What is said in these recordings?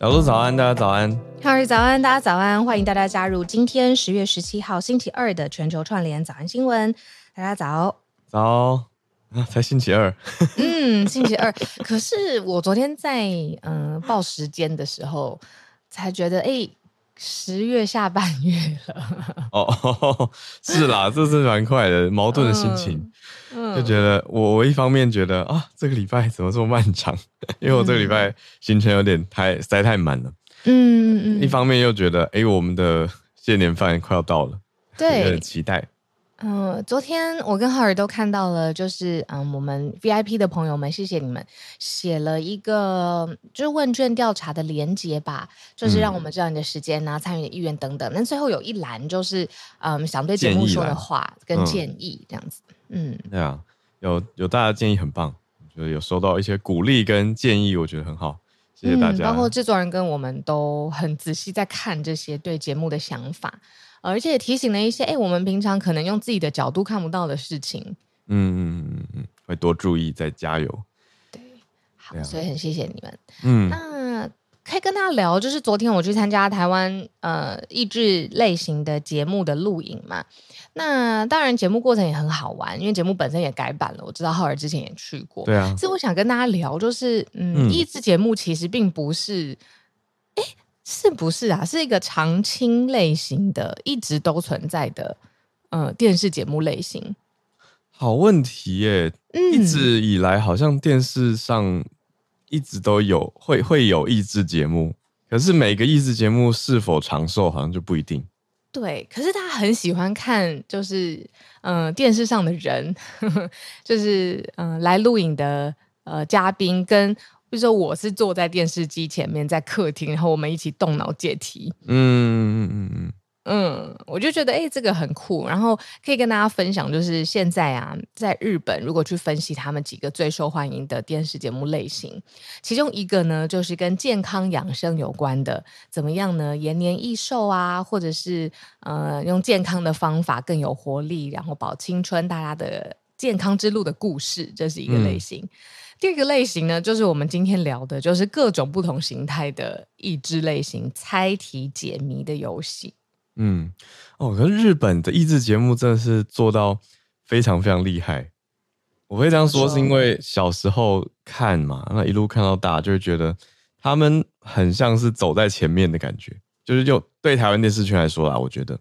小鹿早安，大家早安。康瑞早安，大家早安，欢迎大家加入今天十月十七号星期二的全球串联早安新闻。大家早，早啊，才星期二。嗯，星期二。可是我昨天在嗯报时间的时候，才觉得哎。十月下半月了哦，是啦，这是蛮快的，矛盾的心情，嗯，就觉得我我一方面觉得啊，这个礼拜怎么这么漫长？因为我这个礼拜行程有点太塞太满了，嗯嗯，一方面又觉得，哎，我们的谢年饭快要到了，对，很期待。嗯，昨天我跟浩尔都看到了，就是嗯，我们 VIP 的朋友们，谢谢你们写了一个就是问卷调查的连接吧，就是让我们知道你的时间啊、参与的意愿等等。那最后有一栏就是嗯，想对节目说的话跟建议这样子。嗯，对啊，有有大家建议很棒，我觉得有收到一些鼓励跟建议，我觉得很好，谢谢大家。包括制作人跟我们都很仔细在看这些对节目的想法。而且提醒了一些，哎，我们平常可能用自己的角度看不到的事情。嗯嗯嗯嗯，会多注意，再加油。对，好，所以很谢谢你们。嗯，那可以跟大家聊，就是昨天我去参加台湾呃益智类型的节目的录影嘛。那当然节目过程也很好玩，因为节目本身也改版了。我知道浩尔之前也去过。对啊。所以我想跟大家聊，就是嗯，益智节目其实并不是，哎。是不是啊？是一个常青类型的，一直都存在的，呃，电视节目类型。好问题耶！嗯，一直以来好像电视上一直都有会会有益智节目，可是每个益智节目是否长寿，好像就不一定。对，可是他很喜欢看，就是嗯、呃，电视上的人，呵 呵就是嗯、呃，来录影的呃嘉宾跟。比如说，我是坐在电视机前面，在客厅，然后我们一起动脑解题。嗯嗯嗯嗯嗯，我就觉得，哎、欸，这个很酷。然后可以跟大家分享，就是现在啊，在日本，如果去分析他们几个最受欢迎的电视节目类型，其中一个呢，就是跟健康养生有关的，怎么样呢？延年益寿啊，或者是呃，用健康的方法更有活力，然后保青春，大家的健康之路的故事，这是一个类型。嗯第二个类型呢，就是我们今天聊的，就是各种不同形态的益智类型猜题解谜的游戏。嗯，哦，可是日本的益智节目真的是做到非常非常厉害。我会这样说，是因为小时候看嘛，那一路看到大，就会觉得他们很像是走在前面的感觉。就是就对台湾电视圈来说啦，我觉得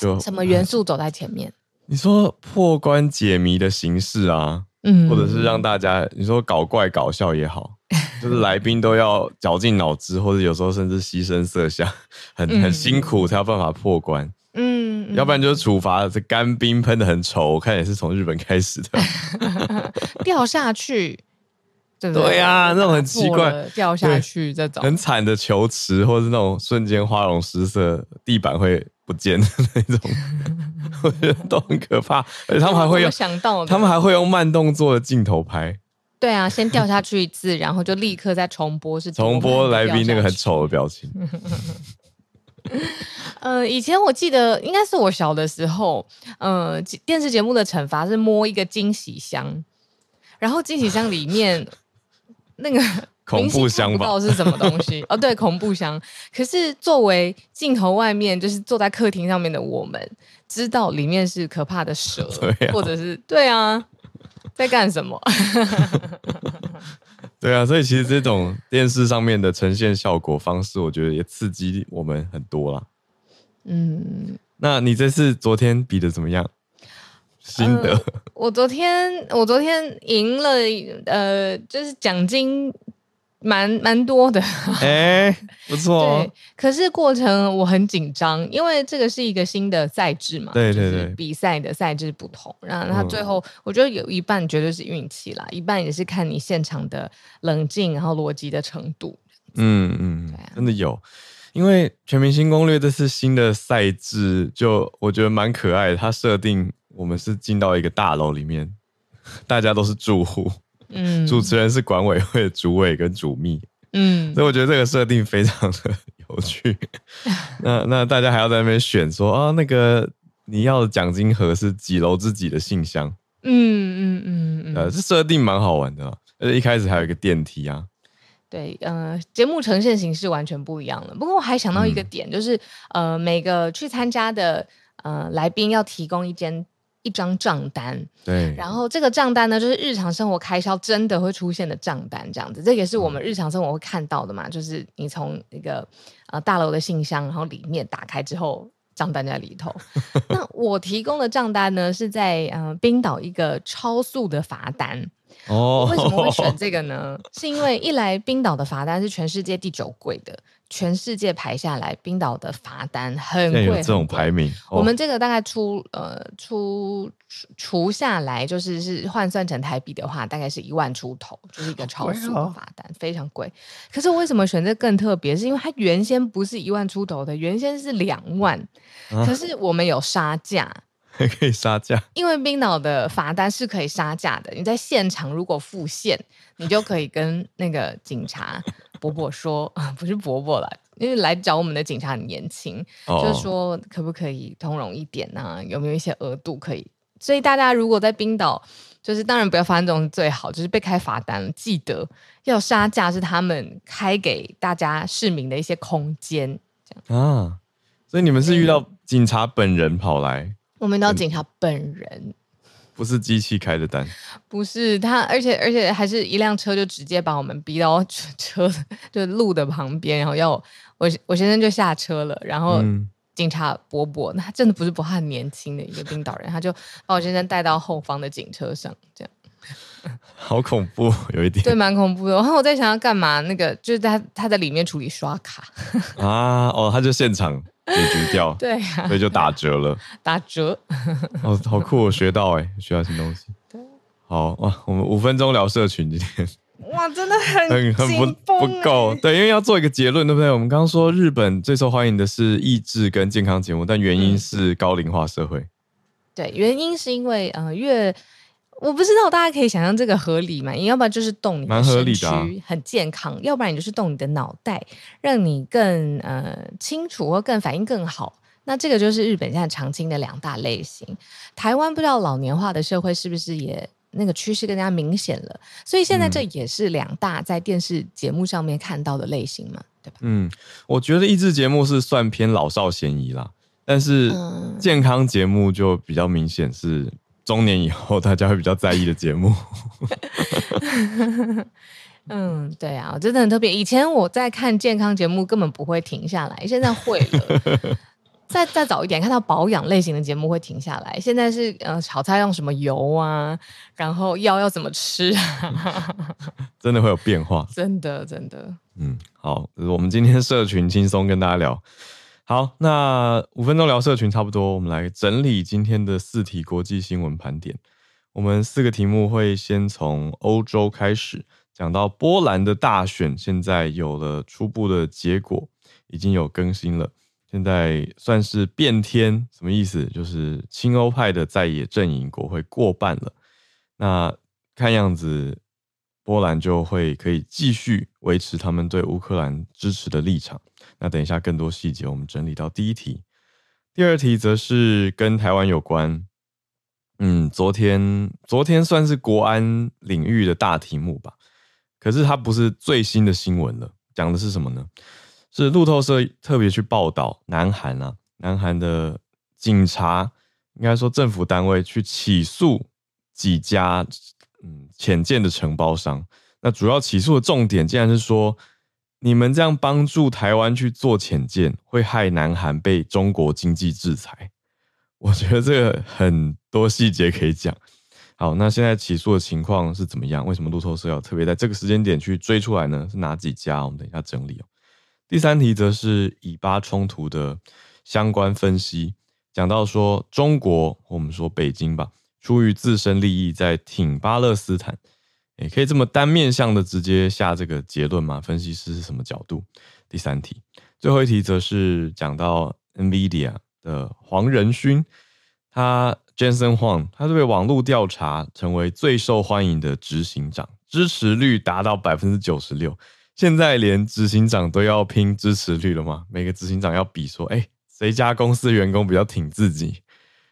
就什么元素走在前面？你说破关解谜的形式啊？嗯，或者是让大家你说搞怪搞笑也好，就是来宾都要绞尽脑汁，或者有时候甚至牺牲色相，很很辛苦才有办法破关。嗯，要不然就是处罚这干冰喷的很丑，我看也是从日本开始的，掉下去，对不对？对呀、啊，那种很奇怪掉下去这种很惨的球池，或是那种瞬间花容失色，地板会不见的那种。我觉得都很可怕，而且他们还会用想到，他们还会用慢动作的镜头拍。对啊，先掉下去一次，然后就立刻再重播，是 重播来宾那个很丑的表情。呃，以前我记得应该是我小的时候，呃，电视节目的惩罚是摸一个惊喜箱，然后惊喜箱里面那个。恐怖箱吧？不知道是什么东西 哦，对，恐怖箱。可是作为镜头外面，就是坐在客厅上面的我们，知道里面是可怕的蛇，啊、或者是对啊，在干什么？对啊，所以其实这种电视上面的呈现效果方式，我觉得也刺激我们很多啦。嗯，那你这次昨天比的怎么样？心得？呃、我昨天我昨天赢了，呃，就是奖金。蛮蛮多的，哎、欸，不错、哦。对，可是过程我很紧张，因为这个是一个新的赛制嘛。对对对，比赛的赛制不同，然后他最后我觉得有一半绝对是运气啦，一半也是看你现场的冷静，然后逻辑的程度。嗯嗯，真的有，因为《全明星攻略》这次新的赛制，就我觉得蛮可爱的。它设定我们是进到一个大楼里面，大家都是住户。嗯，主持人是管委会的主委跟主秘，嗯，所以我觉得这个设定非常的有趣。那那大家还要在那边选说啊，那个你要的奖金盒是几楼自己的信箱？嗯嗯嗯嗯，呃，这设定蛮好玩的，而且一开始还有一个电梯啊。对，呃，节目呈现形式完全不一样了。不过我还想到一个点，嗯、就是呃，每个去参加的呃来宾要提供一间一张账单，对，然后这个账单呢，就是日常生活开销真的会出现的账单，这样子，这也是我们日常生活会看到的嘛，嗯、就是你从一个呃大楼的信箱，然后里面打开之后，账单在里头。那我提供的账单呢，是在呃冰岛一个超速的罚单。哦，为什么会选这个呢？是因为一来冰岛的罚单是全世界第九贵的，全世界排下来，冰岛的罚单很贵。有这种排名，哦、我们这个大概出呃出除下来，就是是换算成台币的话，大概是一万出头，就是一个超速的罚单，哦、非常贵。可是我为什么选这更特别？是因为它原先不是一万出头的，原先是两万，啊、可是我们有杀价。还 可以杀价，因为冰岛的罚单是可以杀价的。你在现场如果付现，你就可以跟那个警察伯伯说，不是伯伯啦，因为来找我们的警察很年轻，哦、就是说可不可以通融一点啊？有没有一些额度可以？所以大家如果在冰岛，就是当然不要发生这种最好，就是被开罚单，记得要杀价是他们开给大家市民的一些空间，这样啊。所以你们是遇到警察本人跑来？我们到警察本人，不是机器开的单，不是他，而且而且还是一辆车就直接把我们逼到车 就路的旁边，然后要我我先生就下车了，然后警察伯伯，那他真的不是不很年轻的一个冰岛人，他就把我先生带到后方的警车上，这样，好恐怖，有一点，对，蛮恐怖的。然后我在想要干嘛，那个就是他他在里面处理刷卡。啊，哦，他就现场。解决掉，对啊，所以就打折了，打折，哦，好酷，我学到哎，学到新东西，对，好哇，我们五分钟聊社群今天，哇，真的很很很不不够，对，因为要做一个结论，对不对？我们刚刚说日本最受欢迎的是益智跟健康节目，但原因是高龄化社会，嗯、对，原因是因为呃越。我不知道大家可以想象这个合理吗？你要不然就是动你的身躯很健康，要不然你就是动你的脑袋，让你更呃清楚或更反应更好。那这个就是日本现在常青的两大类型。台湾不知道老年化的社会是不是也那个趋势更加明显了？所以现在这也是两大在电视节目上面看到的类型嘛，对吧？嗯，我觉得益智节目是算偏老少咸宜啦，但是健康节目就比较明显是。中年以后，大家会比较在意的节目。嗯，对啊，我真的很特别。以前我在看健康节目，根本不会停下来，现在会了。再再早一点，看到保养类型的节目会停下来。现在是呃，炒菜用什么油啊？然后药要怎么吃啊？真的会有变化。真的，真的。嗯，好，我们今天社群轻松跟大家聊。好，那五分钟聊社群差不多，我们来整理今天的四题国际新闻盘点。我们四个题目会先从欧洲开始，讲到波兰的大选，现在有了初步的结果，已经有更新了，现在算是变天，什么意思？就是亲欧派的在野阵营国会过半了。那看样子，波兰就会可以继续维持他们对乌克兰支持的立场。那等一下，更多细节我们整理到第一题，第二题则是跟台湾有关。嗯，昨天昨天算是国安领域的大题目吧，可是它不是最新的新闻了。讲的是什么呢？是路透社特别去报道，南韩啊，南韩的警察应该说政府单位去起诉几家嗯潜舰的承包商。那主要起诉的重点，竟然是说。你们这样帮助台湾去做潜舰，会害南韩被中国经济制裁。我觉得这个很多细节可以讲。好，那现在起诉的情况是怎么样？为什么路透社要特别在这个时间点去追出来呢？是哪几家？我们等一下整理哦。第三题则是以巴冲突的相关分析，讲到说中国，我们说北京吧，出于自身利益在挺巴勒斯坦。也可以这么单面向的直接下这个结论吗？分析师是什么角度？第三题，最后一题则是讲到 NVIDIA 的黄仁勋，他 Jensen Huang，他是被网络调查成为最受欢迎的执行长，支持率达到百分之九十六。现在连执行长都要拼支持率了吗？每个执行长要比说，哎，谁家公司员工比较挺自己？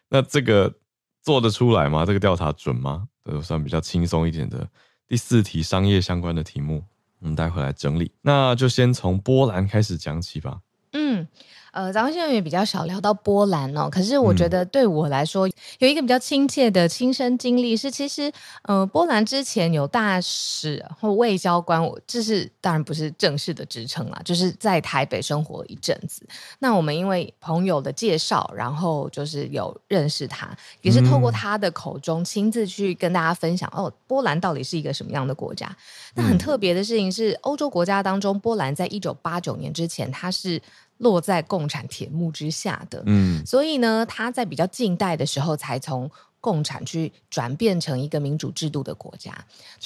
那这个做得出来吗？这个调查准吗？都算比较轻松一点的。第四题，商业相关的题目。我们待会来整理。那就先从波兰开始讲起吧。嗯。呃，咱们现在也比较少聊到波兰哦。可是我觉得对我来说，嗯、有一个比较亲切的亲身经历是，其实呃，波兰之前有大使或外交官，我这是当然不是正式的职称啦，就是在台北生活一阵子。那我们因为朋友的介绍，然后就是有认识他，也是透过他的口中亲自去跟大家分享、嗯、哦，波兰到底是一个什么样的国家？那很特别的事情是，欧洲国家当中，波兰在一九八九年之前，它是。落在共产铁幕之下的，嗯，所以呢，他在比较近代的时候才从共产去转变成一个民主制度的国家。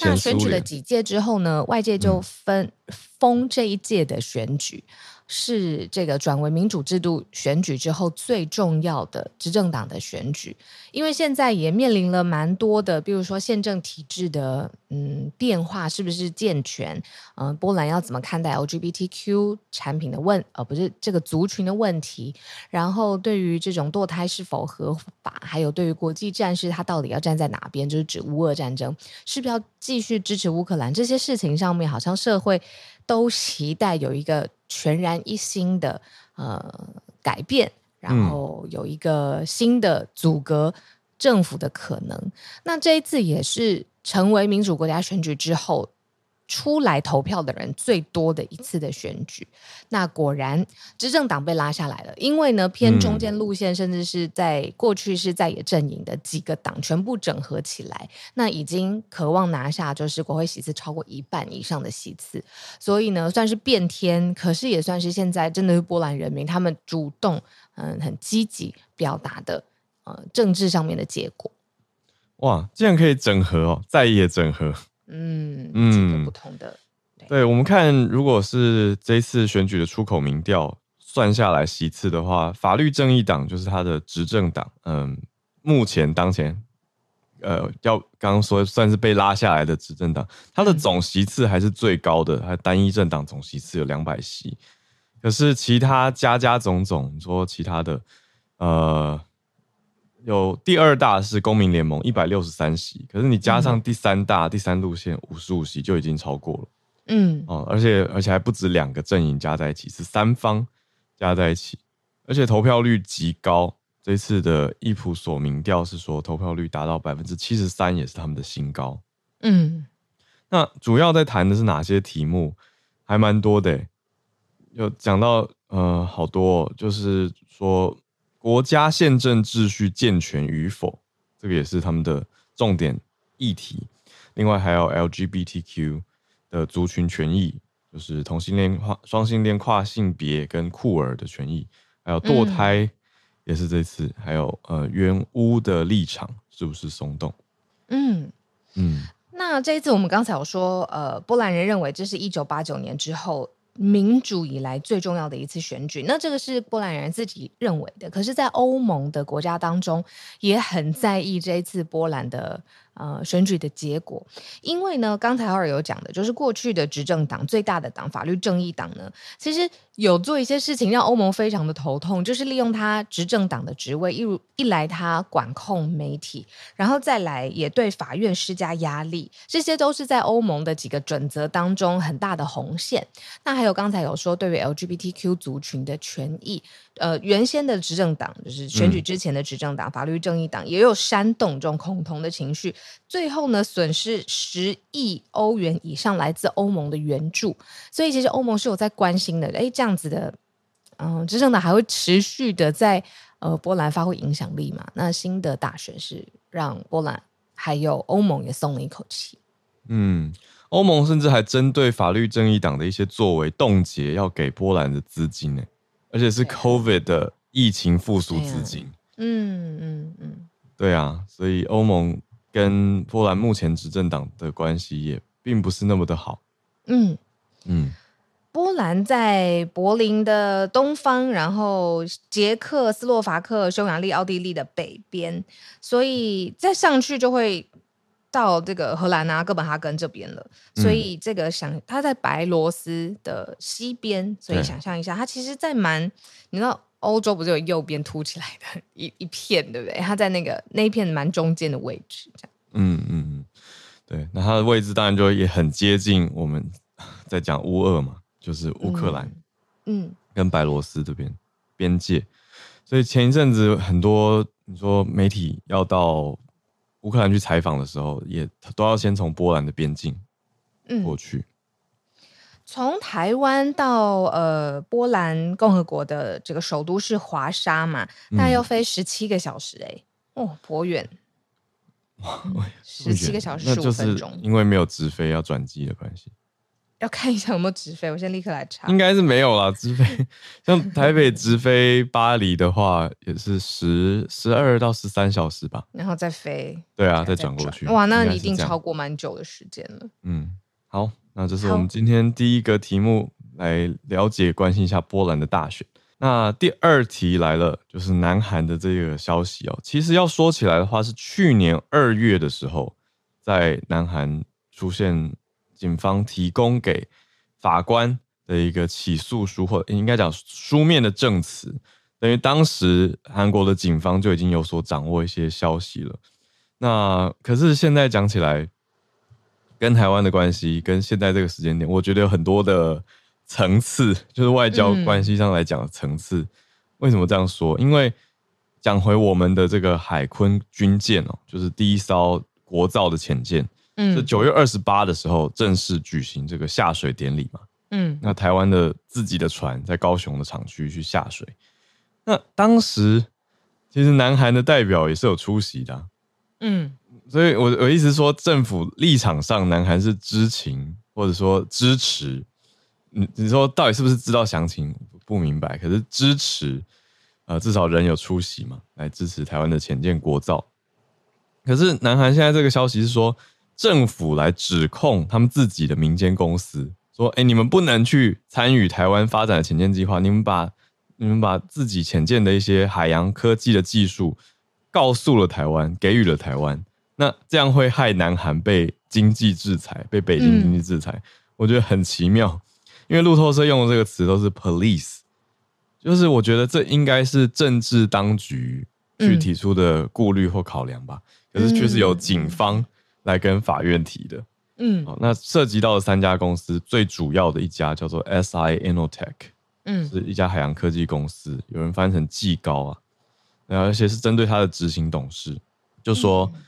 那选举了几届之后呢，外界就分封这一届的选举。是这个转为民主制度选举之后最重要的执政党的选举，因为现在也面临了蛮多的，比如说宪政体制的嗯变化是不是健全？嗯、波兰要怎么看待 LGBTQ 产品的问，呃，不是这个族群的问题？然后对于这种堕胎是否合法？还有对于国际战事，他到底要站在哪边？就是指乌俄战争，是不是要继续支持乌克兰？这些事情上面，好像社会都期待有一个。全然一新的呃改变，然后有一个新的阻隔政府的可能。嗯、那这一次也是成为民主国家选举之后。出来投票的人最多的一次的选举，那果然执政党被拉下来了。因为呢，偏中间路线，甚至是在过去是在野阵营的几个党全部整合起来，那已经渴望拿下就是国会席次超过一半以上的席次。所以呢，算是变天，可是也算是现在真的是波兰人民他们主动嗯很积极表达的呃政治上面的结果。哇，竟然可以整合哦，在野整合。嗯嗯，不同的。对，我们看，如果是这一次选举的出口民调算下来席次的话，法律正义党就是他的执政党。嗯，目前当前，呃，要刚刚说算是被拉下来的执政党，他的总席次还是最高的，他单一政党总席次有两百席。可是其他加加总总，你说其他的，呃。有第二大是公民联盟一百六十三席，可是你加上第三大、嗯、第三路线五十五席就已经超过了。嗯，哦，而且而且还不止两个阵营加在一起，是三方加在一起，而且投票率极高。这次的易普所民调是说投票率达到百分之七十三，也是他们的新高。嗯，那主要在谈的是哪些题目？还蛮多的，有讲到呃好多，就是说。国家宪政秩序健全与否，这个也是他们的重点议题。另外还有 LGBTQ 的族群权益，就是同性恋、跨双性恋、跨性别跟酷儿的权益，还有堕胎也是这次，嗯、还有呃原屋的立场是不是松动？嗯嗯。那这一次我们刚才有说，呃，波兰人认为这是一九八九年之后。民主以来最重要的一次选举，那这个是波兰人自己认为的。可是，在欧盟的国家当中，也很在意这一次波兰的。呃，选举的结果，因为呢，刚才浩尔有讲的，就是过去的执政党最大的党法律正义党呢，其实有做一些事情让欧盟非常的头痛，就是利用他执政党的职位，一如一来他管控媒体，然后再来也对法院施加压力，这些都是在欧盟的几个准则当中很大的红线。那还有刚才有说对于 LGBTQ 族群的权益。呃，原先的执政党就是选举之前的执政党、嗯、法律正义党，也有煽动这种恐同的情绪，最后呢，损失十亿欧元以上来自欧盟的援助。所以其实欧盟是有在关心的。哎，这样子的，嗯、呃，执政党还会持续的在呃波兰发挥影响力嘛？那新的大选是让波兰还有欧盟也松了一口气。嗯，欧盟甚至还针对法律正义党的一些作为冻结要给波兰的资金呢。而且是 COVID 的疫情复苏资金，嗯嗯嗯，对啊，所以欧盟跟波兰目前执政党的关系也并不是那么的好，嗯。嗯，波兰在柏林的东方，然后捷克斯洛伐克、匈牙利、奥地利的北边，所以再上去就会。到这个荷兰啊，哥本哈根这边了，所以这个想它在白罗斯的西边，所以想象一下，它其实，在蛮你知道欧洲不是有右边凸起来的一一片，对不对？它在那个那一片蛮中间的位置，这样。嗯嗯嗯，对，那它的位置当然就也很接近我们在讲乌俄嘛，就是乌克兰，嗯，跟白罗斯这边边界，所以前一阵子很多你说媒体要到乌克兰去采访的时候，也都要先从波兰的边境过去。嗯从台湾到呃波兰共和国的这个首都是华沙嘛，大概要飞十七个小时哎、欸，哦，颇远，十七个小时十五分钟，因为没有直飞要转机的关系。要看一下有没有直飞，我先立刻来查。应该是没有啦，直飞像台北直飞巴黎的话，也是十十二到十三小时吧，然后再飞，对啊，再转过去。哇，那你一定超过蛮久的时间了。嗯，好。那这是我们今天第一个题目，来了解关心一下波兰的大选。那第二题来了，就是南韩的这个消息哦。其实要说起来的话，是去年二月的时候，在南韩出现警方提供给法官的一个起诉书，或应该讲书面的证词，等于当时韩国的警方就已经有所掌握一些消息了。那可是现在讲起来。跟台湾的关系，跟现在这个时间点，我觉得有很多的层次，就是外交关系上来讲的层次。为什么这样说？因为讲回我们的这个海鲲军舰哦，就是第一艘国造的潜舰，嗯，是九月二十八的时候正式举行这个下水典礼嘛，嗯，那台湾的自己的船在高雄的厂区去下水，那当时其实南韩的代表也是有出席的啊，嗯。所以我，我我意思说，政府立场上，南韩是知情或者说支持。你你说到底是不是知道详情不明白？可是支持，呃，至少人有出席嘛，来支持台湾的潜舰国造。可是，南韩现在这个消息是说，政府来指控他们自己的民间公司，说：“哎，你们不能去参与台湾发展的潜舰计划，你们把你们把自己潜舰的一些海洋科技的技术告诉了台湾，给予了台湾。”那这样会害南韩被经济制裁，被北京经济制裁，嗯，我觉得很奇妙。因为路透社用的这个词都是 police，就是我觉得这应该是政治当局去提出的顾虑或考量吧。嗯，可是却是由警方来跟法院提的。嗯，那涉及到的三家公司，最主要的一家叫做 SI Innotech，嗯，是一家海洋科技公司，有人翻成技高啊，然后而且是针对他的执行董事，就说。嗯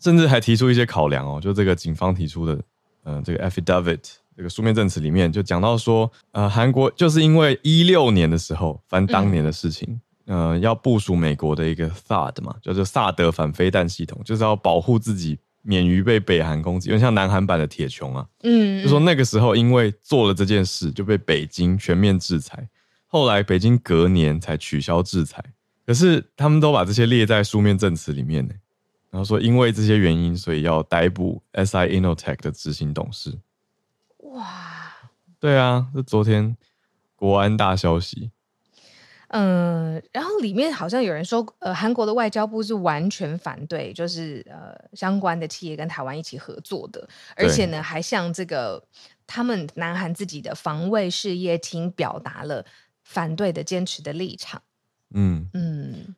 甚至还提出一些考量哦，就这个警方提出的，呃，这个 affidavit 这个书面证词里面就讲到说，呃，韩国就是因为一六年的时候翻当年的事情，嗯、呃，要部署美国的一个 THAAD 嘛，叫做萨德反飞弹系统，就是要保护自己免于被北韩攻击，因为像南韩版的铁穹啊，嗯，就说那个时候因为做了这件事就被北京全面制裁，后来北京隔年才取消制裁，可是他们都把这些列在书面证词里面呢。然后说，因为这些原因，所以要逮捕 SI Innotech 的执行董事。哇，对啊，这昨天国安大消息。嗯、呃，然后里面好像有人说，呃，韩国的外交部是完全反对，就是呃相关的企业跟台湾一起合作的，而且呢，还向这个他们南韩自己的防卫事业厅表达了反对的坚持的立场。嗯嗯，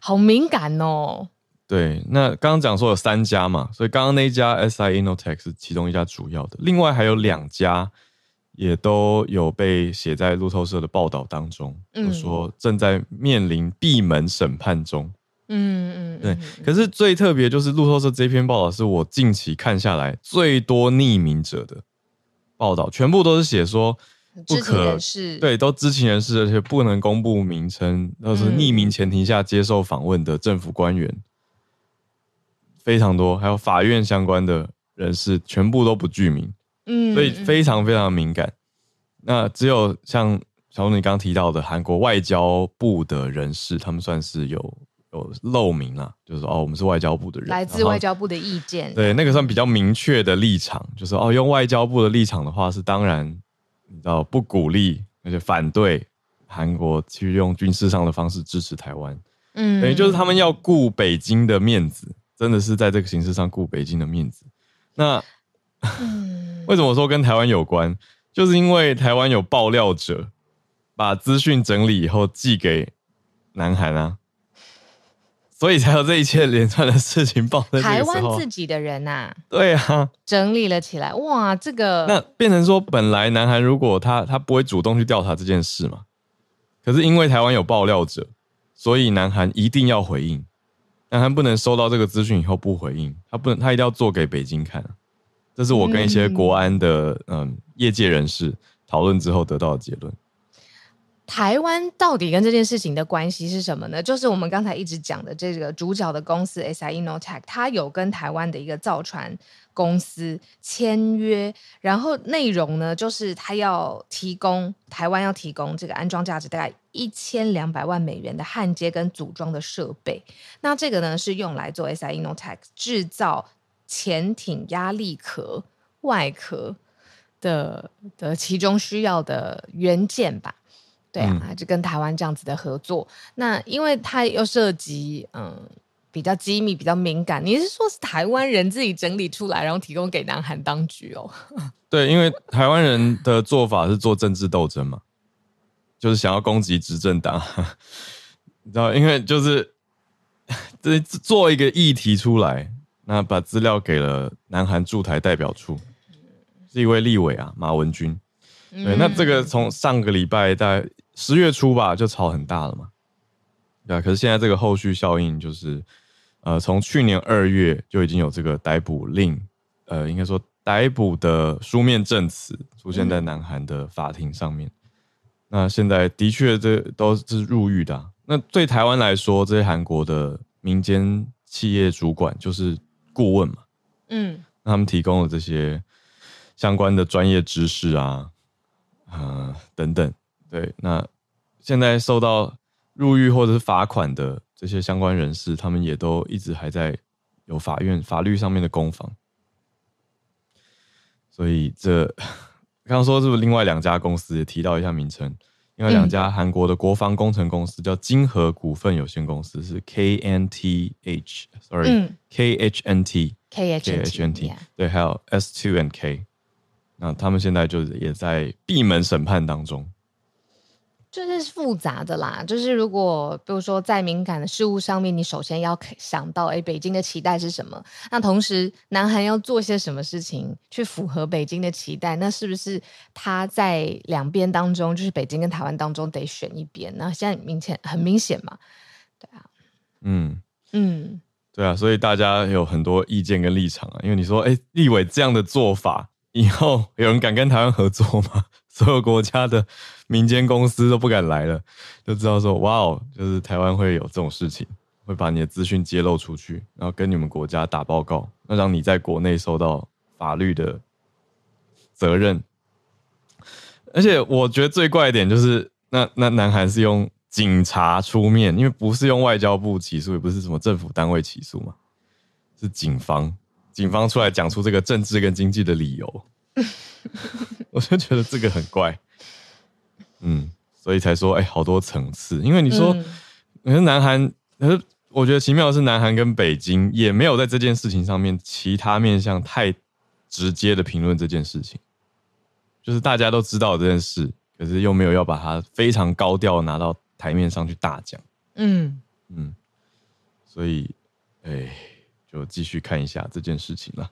好敏感哦。对，那刚刚讲说有三家嘛，所以刚刚那一家 SI Innotech 是其中一家主要的，另外还有两家也都有被写在路透社的报道当中，嗯、说正在面临闭门审判中。嗯嗯，对。可是最特别就是路透社这篇报道是我近期看下来最多匿名者的报道，全部都是写说不可对，都知情人士，而且不能公布名称，都是匿名前提下接受访问的政府官员。非常多，还有法院相关的人士，全部都不具名，嗯，所以非常非常敏感。那只有像小龙你刚提到的韩国外交部的人士，他们算是有有露名啊，就是说哦，我们是外交部的人，来自外交部的意见，对，那个算比较明确的立场，就是哦，用外交部的立场的话，是当然你知道不鼓励，而且反对韩国去用军事上的方式支持台湾，嗯，等于就是他们要顾北京的面子。真的是在这个形式上顾北京的面子。那、嗯、为什么说跟台湾有关？就是因为台湾有爆料者把资讯整理以后寄给南韩啊，所以才有这一切连串的事情爆在台湾自己的人呐、啊，对啊，整理了起来，哇，这个那变成说，本来南韩如果他他不会主动去调查这件事嘛，可是因为台湾有爆料者，所以南韩一定要回应，南韩不能收到这个资讯以后不回应，他不能，他一定要做给北京看，这是我跟一些国安的嗯，嗯业界人士讨论之后得到的结论。台湾到底跟这件事情的关系是什么呢？就是我们刚才一直讲的这个主角的公司 SI Innotech，它有跟台湾的一个造船公司签约，然后内容呢，就是它要提供台湾要提供这个安装价值大概一千两百万美元的焊接跟组装的设备。那这个呢，是用来做 SI Innotech 制造潜艇压力壳外壳的的其中需要的元件吧。对啊，就跟台湾这样子的合作，嗯、那因为它又涉及嗯比较机密、比较敏感，你是说是台湾人自己整理出来，然后提供给南韩当局哦？对，因为台湾人的做法是做政治斗争嘛，就是想要攻击执政党，你知道，因为就是 这做一个议题出来，那把资料给了南韩驻台代表处，是一位立委啊，马文君。对，那这个从上个礼拜大概十月初吧，就吵很大了嘛。对啊，可是现在这个后续效应就是，呃，从去年二月就已经有这个逮捕令，呃，应该说逮捕的书面证词出现在南韩的法庭上面。那现在的确这都是入狱的啊。那对台湾来说，这些韩国的民间企业主管就是顾问嘛，嗯，那他们提供了这些相关的专业知识啊。呃，等等，对，那现在受到入狱或者是罚款的这些相关人士，他们也都一直还在有法院法律上面的攻防，所以这 刚刚说是不是另外两家公司也提到一下名称？另外两家韩国的国防工程公司叫金河股份有限公司，是 KNTH，sorry，KHNT，KHNT，对，还有 S Two and K。那他们现在就是也在闭门审判当中，就是复杂的啦。就是如果比如说在敏感的事物上面，你首先要想到，哎，北京的期待是什么？那同时，南韩要做些什么事情去符合北京的期待？那是不是他在两边当中，就是北京跟台湾当中得选一边？那现在明显很明显嘛，对啊，嗯嗯，对啊，所以大家有很多意见跟立场啊。因为你说，哎，立委这样的做法。以后有人敢跟台湾合作吗？所有国家的民间公司都不敢来了，就知道说哇哦，就是台湾会有这种事情，会把你的资讯揭露出去，然后跟你们国家打报告，那让你在国内受到法律的责任。而且我觉得最怪一点就是，那那南韩是用警察出面，因为不是用外交部起诉，也不是什么政府单位起诉嘛，是警方。警方出来讲出这个政治跟经济的理由，我就觉得这个很怪，嗯，所以才说，哎、欸，好多层次。因为你说，可是南韩，可是我觉得奇妙的是，南韩跟北京也没有在这件事情上面其他面向太直接的评论这件事情，就是大家都知道这件事，可是又没有要把它非常高调拿到台面上去大讲，嗯。嗯，所以，哎、欸。就继续看一下这件事情了。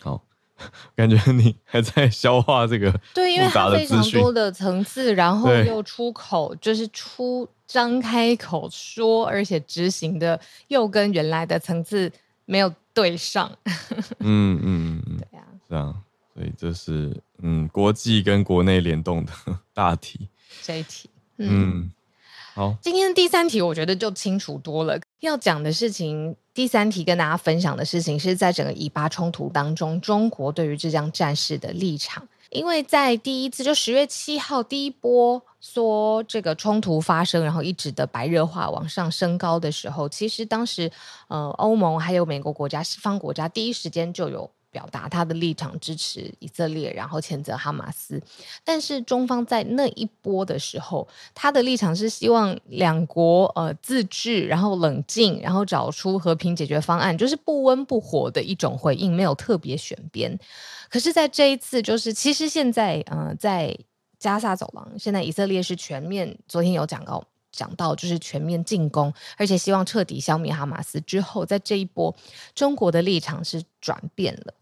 好，感觉你还在消化这个对，因为它非常多的层次，然后又出口就是出张开口说，而且执行的又跟原来的层次没有对上。嗯嗯嗯，对呀，是啊，所以这是嗯国际跟国内联动的大题。这一题，嗯。嗯好，今天第三题我觉得就清楚多了。要讲的事情，第三题跟大家分享的事情，是在整个以巴冲突当中，中国对于这场战事的立场。因为在第一次就十月七号第一波说这个冲突发生，然后一直的白热化往上升高的时候，其实当时呃欧盟还有美国国家西方国家第一时间就有。表达他的立场，支持以色列，然后谴责哈马斯。但是中方在那一波的时候，他的立场是希望两国呃自治，然后冷静，然后找出和平解决方案，就是不温不火的一种回应，没有特别选边。可是，在这一次，就是其实现在呃在加萨走廊，现在以色列是全面，昨天有讲到。讲到就是全面进攻，而且希望彻底消灭哈马斯之后，在这一波中国的立场是转变了。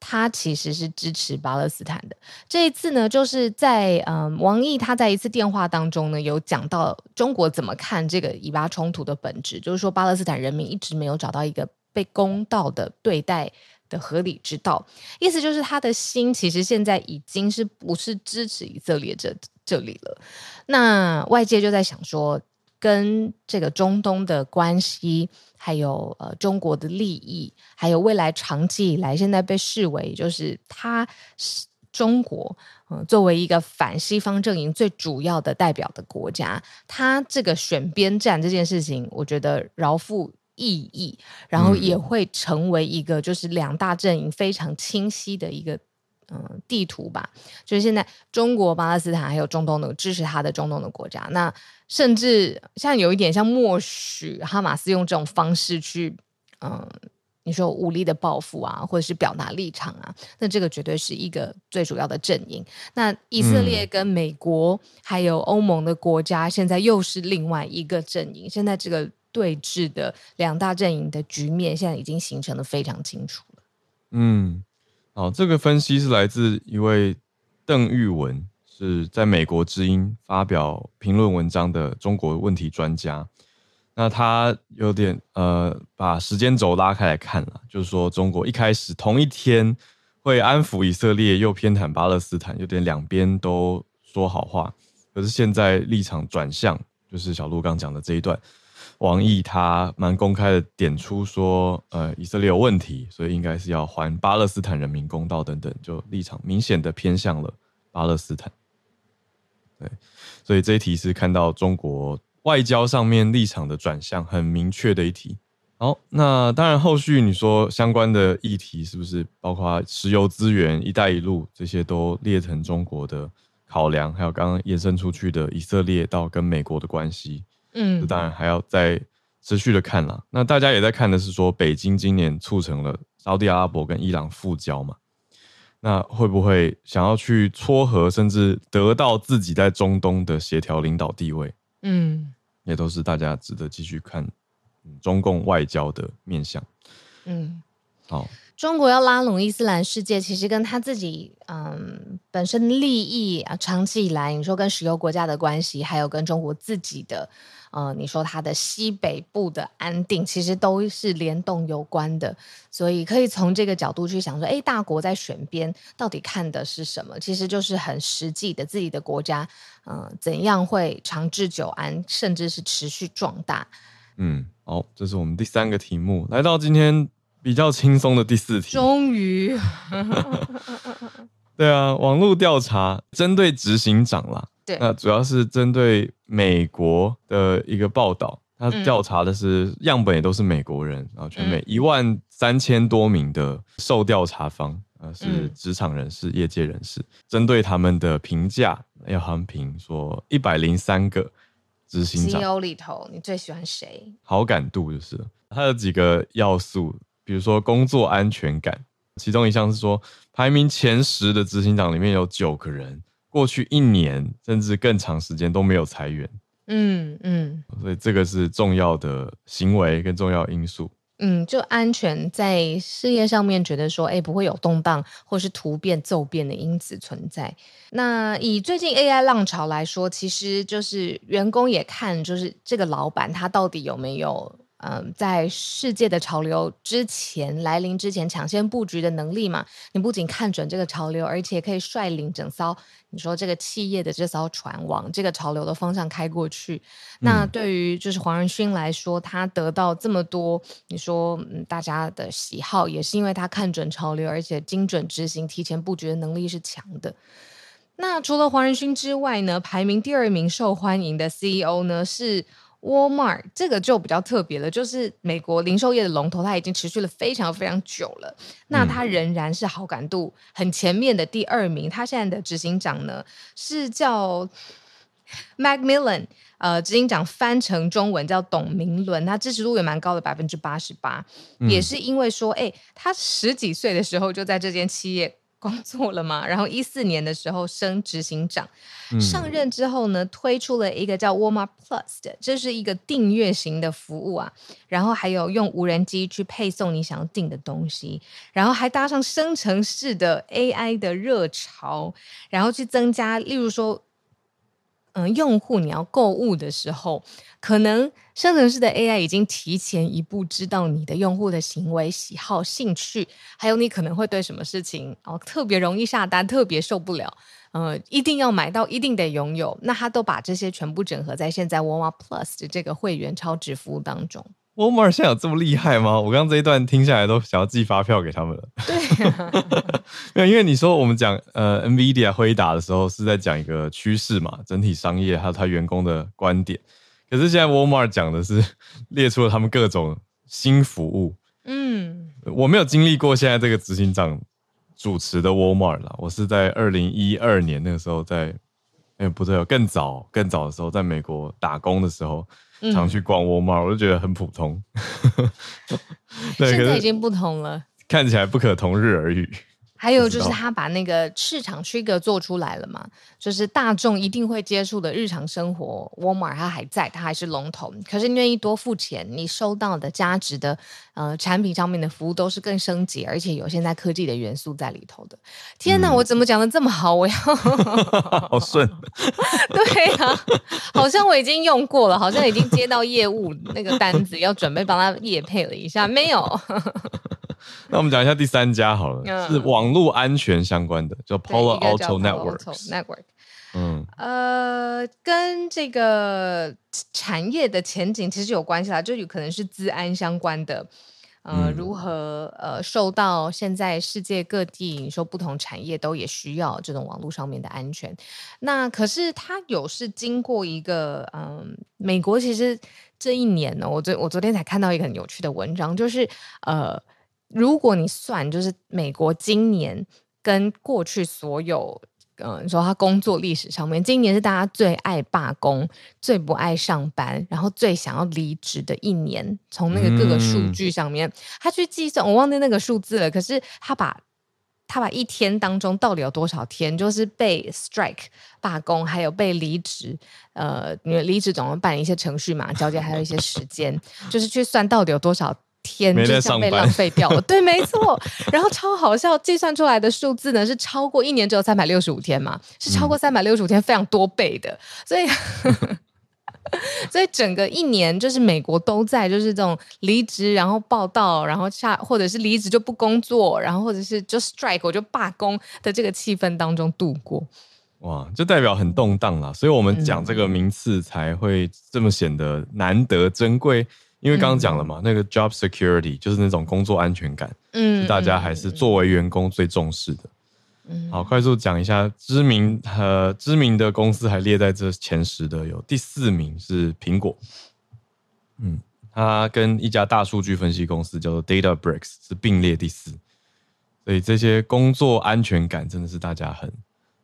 他其实是支持巴勒斯坦的。这一次呢，就是在嗯，王毅他在一次电话当中呢，有讲到中国怎么看这个以巴冲突的本质，就是说巴勒斯坦人民一直没有找到一个被公道的对待的合理之道。意思就是他的心其实现在已经是不是支持以色列这这里了。那外界就在想说，跟这个中东的关系。还有呃，中国的利益，还有未来长期以来，现在被视为就是他是中国，嗯、呃，作为一个反西方阵营最主要的代表的国家，他这个选边站这件事情，我觉得饶富意义，然后也会成为一个就是两大阵营非常清晰的一个。嗯，地图吧，就是现在中国、巴勒斯坦还有中东的支持他的中东的国家，那甚至像有一点像默许哈马斯用这种方式去，嗯，你说武力的报复啊，或者是表达立场啊，那这个绝对是一个最主要的阵营。那以色列跟美国还有欧盟的国家，现在又是另外一个阵营。现在这个对峙的两大阵营的局面，现在已经形成的非常清楚了。嗯。好，这个分析是来自一位邓玉文，是在美国之音发表评论文章的中国问题专家。那他有点呃，把时间轴拉开来看了，就是说中国一开始同一天会安抚以色列，又偏袒巴勒斯坦，有点两边都说好话。可是现在立场转向，就是小鹿刚讲的这一段。王毅他蛮公开的点出说，呃，以色列有问题，所以应该是要还巴勒斯坦人民公道等等，就立场明显的偏向了巴勒斯坦。对，所以这一题是看到中国外交上面立场的转向很明确的一题。好，那当然后续你说相关的议题是不是包括石油资源、一带一路这些都列成中国的考量，还有刚刚延伸出去的以色列到跟美国的关系。嗯，当然还要再持续的看啦。那大家也在看的是说，北京今年促成了沙地阿拉伯跟伊朗复交嘛，那会不会想要去撮合，甚至得到自己在中东的协调领导地位？嗯，也都是大家值得继续看中共外交的面向。嗯，好。中国要拉拢伊斯兰世界，其实跟他自己嗯本身利益啊，长期以来你说跟石油国家的关系，还有跟中国自己的，呃，你说它的西北部的安定，其实都是联动有关的。所以可以从这个角度去想说，哎，大国在选边到底看的是什么？其实就是很实际的自己的国家，嗯、呃，怎样会长治久安，甚至是持续壮大。嗯，好，这是我们第三个题目，来到今天。比较轻松的第四题，终于，对啊，网络调查针对执行长啦，对，那主要是针对美国的一个报道，他调查的是样本也都是美国人，然后全美一万三千多名的受调查方，呃，是职场人士、业界人士，针对他们的评价要横评说一百零三个执行长。里头，你最喜欢谁？好感度就是。它有几个要素。比如说工作安全感，其中一项是说，排名前十的执行长里面有九个人，过去一年甚至更长时间都没有裁员。嗯嗯，所以这个是重要的行为跟重要因素。嗯，就安全在事业上面觉得说，哎，不会有动荡或是突变骤变的因子存在。那以最近 AI 浪潮来说，其实就是员工也看，就是这个老板他到底有没有。嗯，在世界的潮流之前来临之前，抢先布局的能力嘛，你不仅看准这个潮流，而且可以率领整艘你说这个企业的这艘船往这个潮流的方向开过去。嗯、那对于就是黄仁勋来说，他得到这么多，你说嗯大家的喜好，也是因为他看准潮流，而且精准执行、提前布局的能力是强的。那除了黄仁勋之外呢，排名第二名受欢迎的 CEO 呢是。Walmart 这个就比较特别了，就是美国零售业的龙头，它已经持续了非常非常久了。那它仍然是好感度很前面的第二名。它现在的执行长呢是叫 Macmillan，呃，执行长翻成中文叫董明伦，他支持度也蛮高的，百分之八十八。也是因为说，哎，他十几岁的时候就在这间企业工作了嘛，然后一四年的时候升执行长，嗯、上任之后呢，推出了一个叫 Walmart Plus 的，这是一个订阅型的服务啊，然后还有用无人机去配送你想要订的东西，然后还搭上生成式的 AI 的热潮，然后去增加，例如说。嗯，用户你要购物的时候，可能生成式的 AI 已经提前一步知道你的用户的行为、喜好、兴趣，还有你可能会对什么事情哦特别容易下单，特别受不了，呃，一定要买到，一定得拥有。那他都把这些全部整合在现在 w a l m a Plus 的这个会员超值服务当中。Walmart 现在有这么厉害吗？我刚刚这一段听下来都想要寄发票给他们了。对、啊，没有，因为你说我们讲呃，NVIDIA 回答的时候是在讲一个趋势嘛，整体商业还有他员工的观点。可是现在 Walmart 讲的是列出了他们各种新服务。嗯，我没有经历过现在这个执行长主持的 Walmart 啦，我是在二零一二年那个时候在，哎，不对，更早更早的时候在美国打工的时候。常去逛沃尔玛，我就觉得很普通。对，现在已经不同了，看起来不可同日而语。还有就是他把那个市场区隔做出来了嘛，就是大众一定会接触的日常生活，Walmart 它还在，它还是龙头。可是你愿意多付钱，你收到的价值的呃产品上面的服务都是更升级，而且有现在科技的元素在里头的。天哪，嗯、我怎么讲的这么好？我要 好顺，对啊，好像我已经用过了，好像已经接到业务那个单子，要准备帮他业配了一下，没有。那我们讲一下第三家好了，嗯、是网络安全相关的，叫 Palo Alto Networks。Network，嗯，呃，跟这个产业的前景其实有关系啦，就有可能是资安相关的，呃，嗯、如何呃受到现在世界各地你说不同产业都也需要这种网络上面的安全。那可是它有是经过一个嗯、呃，美国其实这一年呢，我昨我昨天才看到一个很有趣的文章，就是呃。如果你算，就是美国今年跟过去所有，嗯、呃，你说他工作历史上面，今年是大家最爱罢工、最不爱上班，然后最想要离职的一年。从那个各个数据上面，嗯、他去计算，我忘记那个数字了。可是他把他把一天当中到底有多少天，就是被 strike 罢工，还有被离职，呃，因为离职总要办一些程序嘛，交接还有一些时间，就是去算到底有多少。天就像被浪费掉了，对，没错。然后超好笑，计算出来的数字呢是超过一年只有三百六十五天嘛，是超过三百六十五天非常多倍的。所以，所以整个一年就是美国都在就是这种离职，然后报到，然后下或者是离职就不工作，然后或者是就 strike 我就罢工的这个气氛当中度过。哇，就代表很动荡啦，所以我们讲这个名次才会这么显得难得珍贵。因为刚刚讲了嘛，嗯、那个 job security 就是那种工作安全感，嗯，是大家还是作为员工最重视的。嗯，好，快速讲一下知名呃知名的公司还列在这前十的有第四名是苹果，嗯，它跟一家大数据分析公司叫做 Databricks 是并列第四，所以这些工作安全感真的是大家很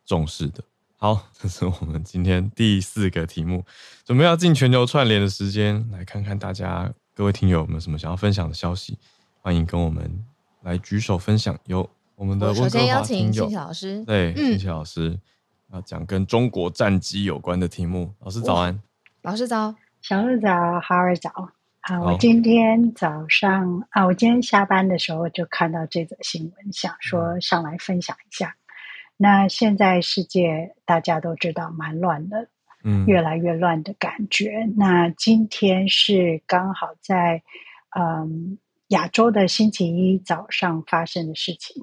重视的。好，这是我们今天第四个题目，准备要进全球串联的时间，来看看大家各位听友有没有什么想要分享的消息，欢迎跟我们来举手分享。有我们的温哥华听友，首先邀请庆巧老师，对，庆巧、嗯、老师要讲跟中国战机有关的题目。老师早安，老师早，小日早，哈尔早。啊，我今天早上好啊，我今天下班的时候就看到这则新闻，想说上来分享一下。那现在世界大家都知道蛮乱的，嗯，越来越乱的感觉。嗯、那今天是刚好在嗯亚洲的星期一早上发生的事情。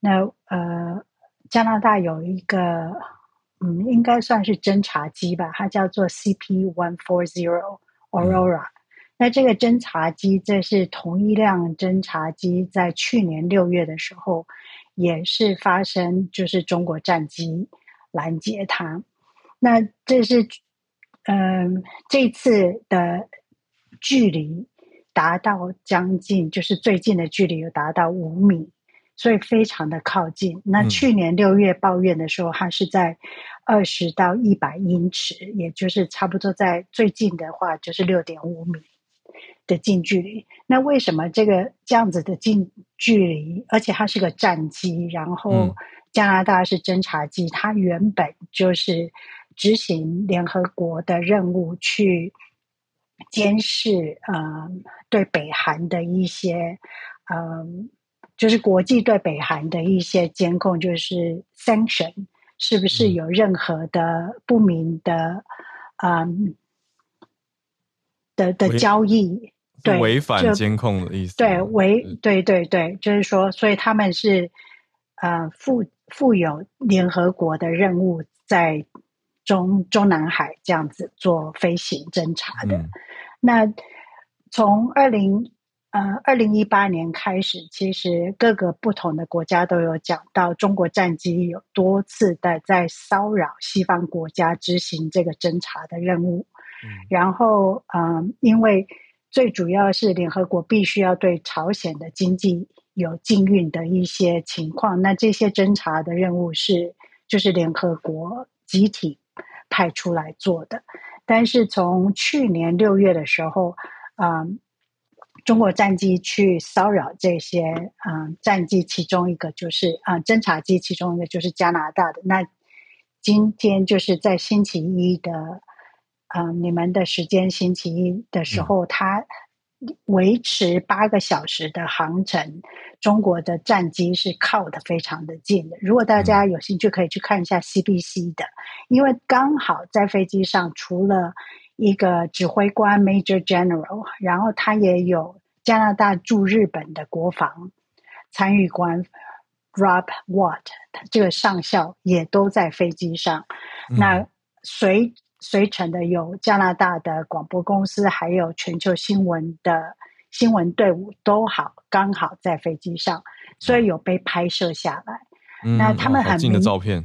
那呃加拿大有一个嗯应该算是侦察机吧，它叫做 CP One Four Zero Aurora。嗯、那这个侦察机这是同一辆侦察机在去年六月的时候。也是发生，就是中国战机拦截它。那这是，嗯、呃，这次的距离达到将近，就是最近的距离有达到五米，所以非常的靠近。那去年六月抱怨的时候，它是在二十到一百英尺，也就是差不多在最近的话就是六点五米。的近距离，那为什么这个这样子的近距离，而且它是个战机，然后加拿大是侦察机，它原本就是执行联合国的任务，去监视呃对北韩的一些嗯、呃，就是国际对北韩的一些监控，就是 sanction 是不是有任何的不明的嗯的的交易。对，违反监控的意思。对，违，对对对，就是说，所以他们是呃负负有联合国的任务，在中中南海这样子做飞行侦察的。嗯、那从二零呃二零一八年开始，其实各个不同的国家都有讲到，中国战机有多次的在骚扰西方国家执行这个侦查的任务。嗯、然后嗯、呃，因为最主要是联合国必须要对朝鲜的经济有禁运的一些情况，那这些侦查的任务是就是联合国集体派出来做的。但是从去年六月的时候，嗯，中国战机去骚扰这些嗯战机，其中一个就是啊、侦察机，其中一个就是加拿大的。那今天就是在星期一的。嗯、呃，你们的时间星期一的时候，它维持八个小时的航程，中国的战机是靠得非常的近的。如果大家有兴趣，可以去看一下 CBC 的，因为刚好在飞机上，除了一个指挥官 Major General，然后他也有加拿大驻日本的国防参与官 Rob Watt，他这个上校也都在飞机上。嗯、那随随乘的有加拿大的广播公司，还有全球新闻的新闻队伍都好，刚好在飞机上，所以有被拍摄下来。嗯、那他们很近的照片，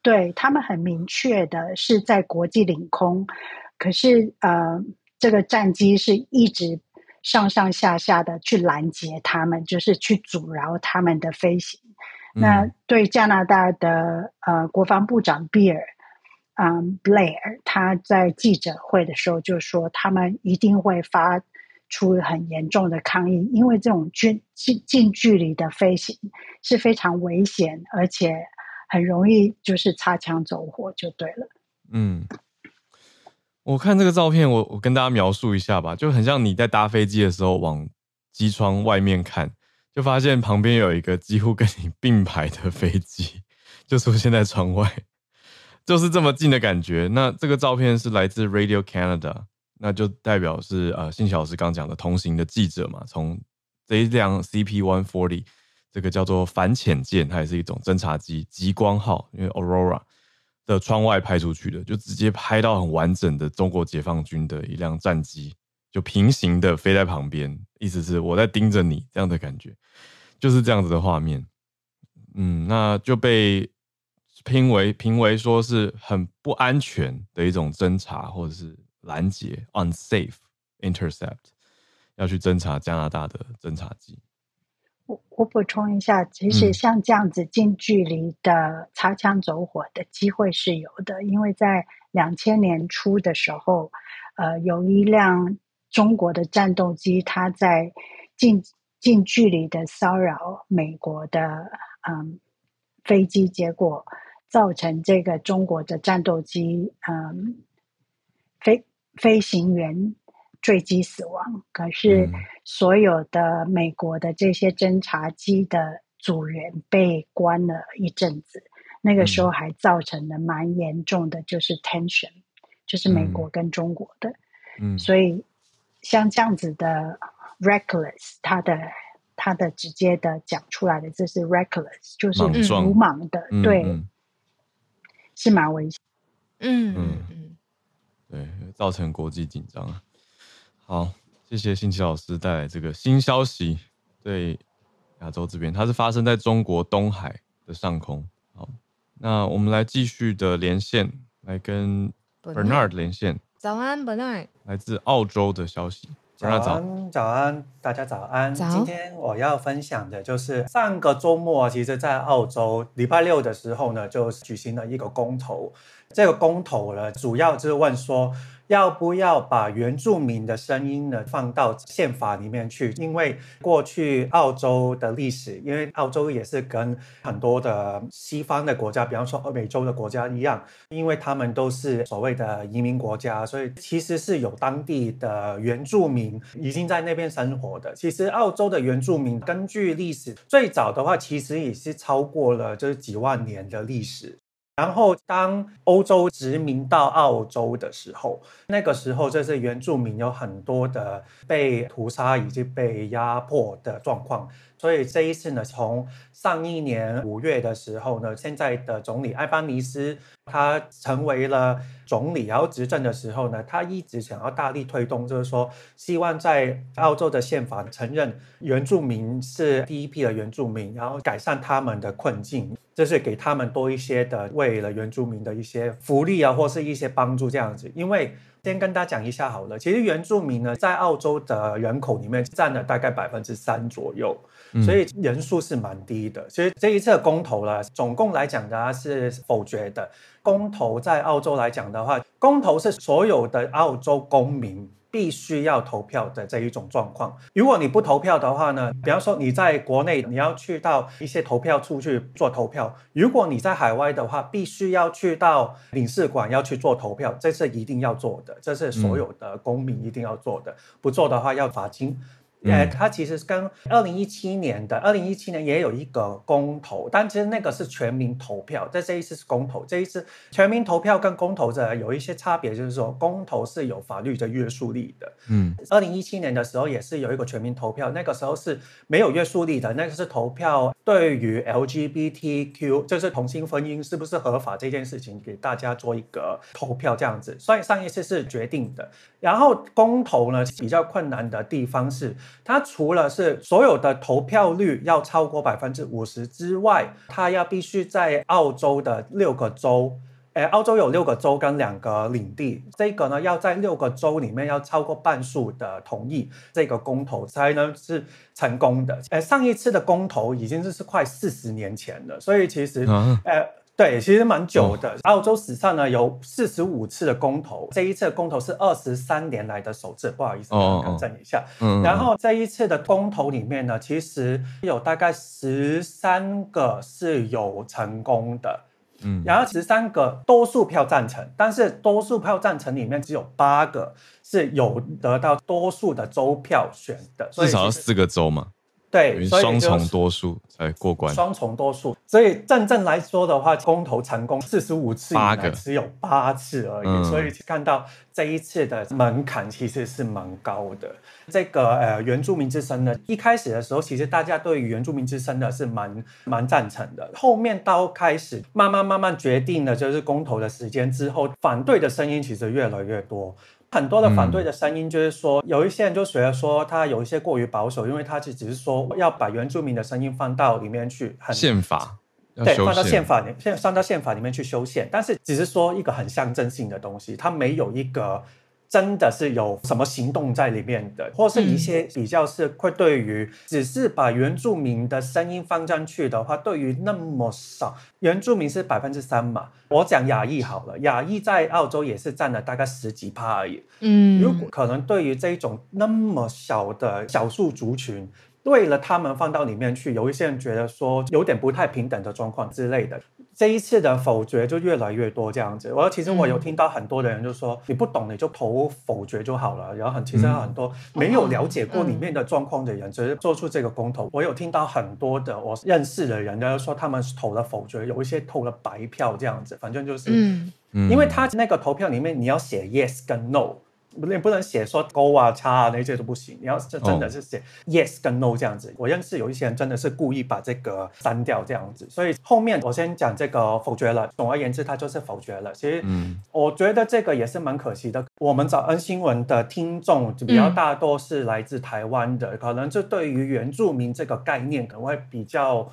对他们很明确的是在国际领空，可是呃，这个战机是一直上上下下的去拦截他们，就是去阻挠他们的飞行。嗯、那对加拿大的呃国防部长比尔。嗯，Blair 他在记者会的时候就说，他们一定会发出很严重的抗议，因为这种近近近距离的飞行是非常危险，而且很容易就是擦枪走火，就对了。嗯，我看这个照片，我我跟大家描述一下吧，就很像你在搭飞机的时候往机窗外面看，就发现旁边有一个几乎跟你并排的飞机，就出现在窗外。就是这么近的感觉。那这个照片是来自 Radio Canada，那就代表是呃，信老师刚讲的同行的记者嘛，从这一辆 CP One Forty，这个叫做反潜舰，它也是一种侦察机，极光号，因为 Aurora 的窗外拍出去的，就直接拍到很完整的中国解放军的一辆战机，就平行的飞在旁边，意思是我在盯着你这样的感觉，就是这样子的画面。嗯，那就被。评为评为说是很不安全的一种侦查或者是拦截，unsafe intercept，要去侦查加拿大的侦察机。我我补充一下，其实像这样子近距离的擦枪走火的机会是有的，嗯、因为在两千年初的时候，呃，有一辆中国的战斗机，它在近近距离的骚扰美国的嗯飞机，结果。造成这个中国的战斗机，嗯，飞飞行员坠机死亡。可是所有的美国的这些侦察机的组员被关了一阵子，那个时候还造成了蛮严重的，就是 tension，就是美国跟中国的。嗯，所以像这样子的 reckless，他的他的直接的讲出来的，这是 reckless，就是鲁莽的，嗯、对。嗯是蛮危险，嗯嗯嗯，对，造成国际紧张。好，谢谢新奇老师带来这个新消息。对，亚洲这边，它是发生在中国东海的上空。好，那我们来继续的连线，来跟 Bernard 连线。早安，Bernard，来自澳洲的消息。早安，早安，大家早安。早今天我要分享的就是上个周末，其实，在澳洲礼拜六的时候呢，就举行了一个公投。这个公投呢，主要就是问说，要不要把原住民的声音呢放到宪法里面去？因为过去澳洲的历史，因为澳洲也是跟很多的西方的国家，比方说欧美洲的国家一样，因为他们都是所谓的移民国家，所以其实是有当地的原住民已经在那边生活的。其实澳洲的原住民根据历史最早的话，其实也是超过了就是几万年的历史。然后，当欧洲殖民到澳洲的时候，那个时候就是原住民有很多的被屠杀以及被压迫的状况。所以这一次呢，从上一年五月的时候呢，现在的总理艾班尼斯他成为了总理，然后执政的时候呢，他一直想要大力推动，就是说希望在澳洲的宪法承认原住民是第一批的原住民，然后改善他们的困境，就是给他们多一些的为了原住民的一些福利啊，或是一些帮助这样子，因为。先跟大家讲一下好了，其实原住民呢，在澳洲的人口里面占了大概百分之三左右，所以人数是蛮低的。所以这一次公投呢，总共来讲的是否决的。公投在澳洲来讲的话，公投是所有的澳洲公民。必须要投票的这一种状况。如果你不投票的话呢，比方说你在国内，你要去到一些投票处去做投票；如果你在海外的话，必须要去到领事馆要去做投票，这是一定要做的，这是所有的公民一定要做的，不做的话要罚金。呃，它其实跟二零一七年的二零一七年也有一个公投，但其实那个是全民投票，在这一次是公投。这一次全民投票跟公投的有一些差别，就是说公投是有法律的约束力的。嗯，二零一七年的时候也是有一个全民投票，那个时候是没有约束力的，那个是投票对于 LGBTQ 就是同性婚姻是不是合法这件事情，给大家做一个投票这样子。所以上一次是决定的，然后公投呢比较困难的地方是。它除了是所有的投票率要超过百分之五十之外，它要必须在澳洲的六个州，诶，澳洲有六个州跟两个领地，这个呢要在六个州里面要超过半数的同意，这个公投才能是成功的。诶，上一次的公投已经是快四十年前了，所以其实，呃、嗯。对，其实蛮久的。澳洲史上呢有四十五次的公投，这一次的公投是二十三年来的首次。不好意思，更正一下。嗯。然后这一次的公投里面呢，其实有大概十三个是有成功的。嗯。然后十三个多数票赞成，但是多数票赞成里面只有八个是有得到多数的州票选的。至少要四个州嘛。对，双重多数才过关。双重多数，所以真正来说的话，公投成功四十五次以来只有八次而已。嗯、所以看到这一次的门槛其实是蛮高的。这个呃原住民之声呢，一开始的时候其实大家对于原住民之声呢是蛮蛮赞成的。后面到开始慢慢慢慢决定了就是公投的时间之后，反对的声音其实越来越多。很多的反对的声音就是说，嗯、有一些人就觉得说他有一些过于保守，因为他只只是说要把原住民的声音放到里面去，很宪法对，放到宪法里，现放到宪法里面去修宪，但是只是说一个很象征性的东西，它没有一个。真的是有什么行动在里面的，或是一些比较是会对于只是把原住民的声音放上去的话，对于那么少原住民是百分之三嘛，我讲亚裔好了，亚裔在澳洲也是占了大概十几趴而已。嗯，如果可能对于这一种那么小的少数族群。为了他们放到里面去，有一些人觉得说有点不太平等的状况之类的，这一次的否决就越来越多这样子。我其实我有听到很多的人就说，你不懂你就投否决就好了。然后很其实很多没有了解过里面的状况的人，只是做出这个公投。我有听到很多的我认识的人，就是说他们投了否决，有一些投了白票这样子。反正就是，因为他那个投票里面你要写 yes 跟 no。不，你不能写说勾啊、叉啊那些都不行。你要是真的是写 yes 跟 no 这样子。我认识有一些人真的是故意把这个删掉这样子。所以后面我先讲这个否决了。总而言之，他就是否决了。其实，我觉得这个也是蛮可惜的。我们早安新闻的听众比较大多是来自台湾的，可能就对于原住民这个概念可能会比较。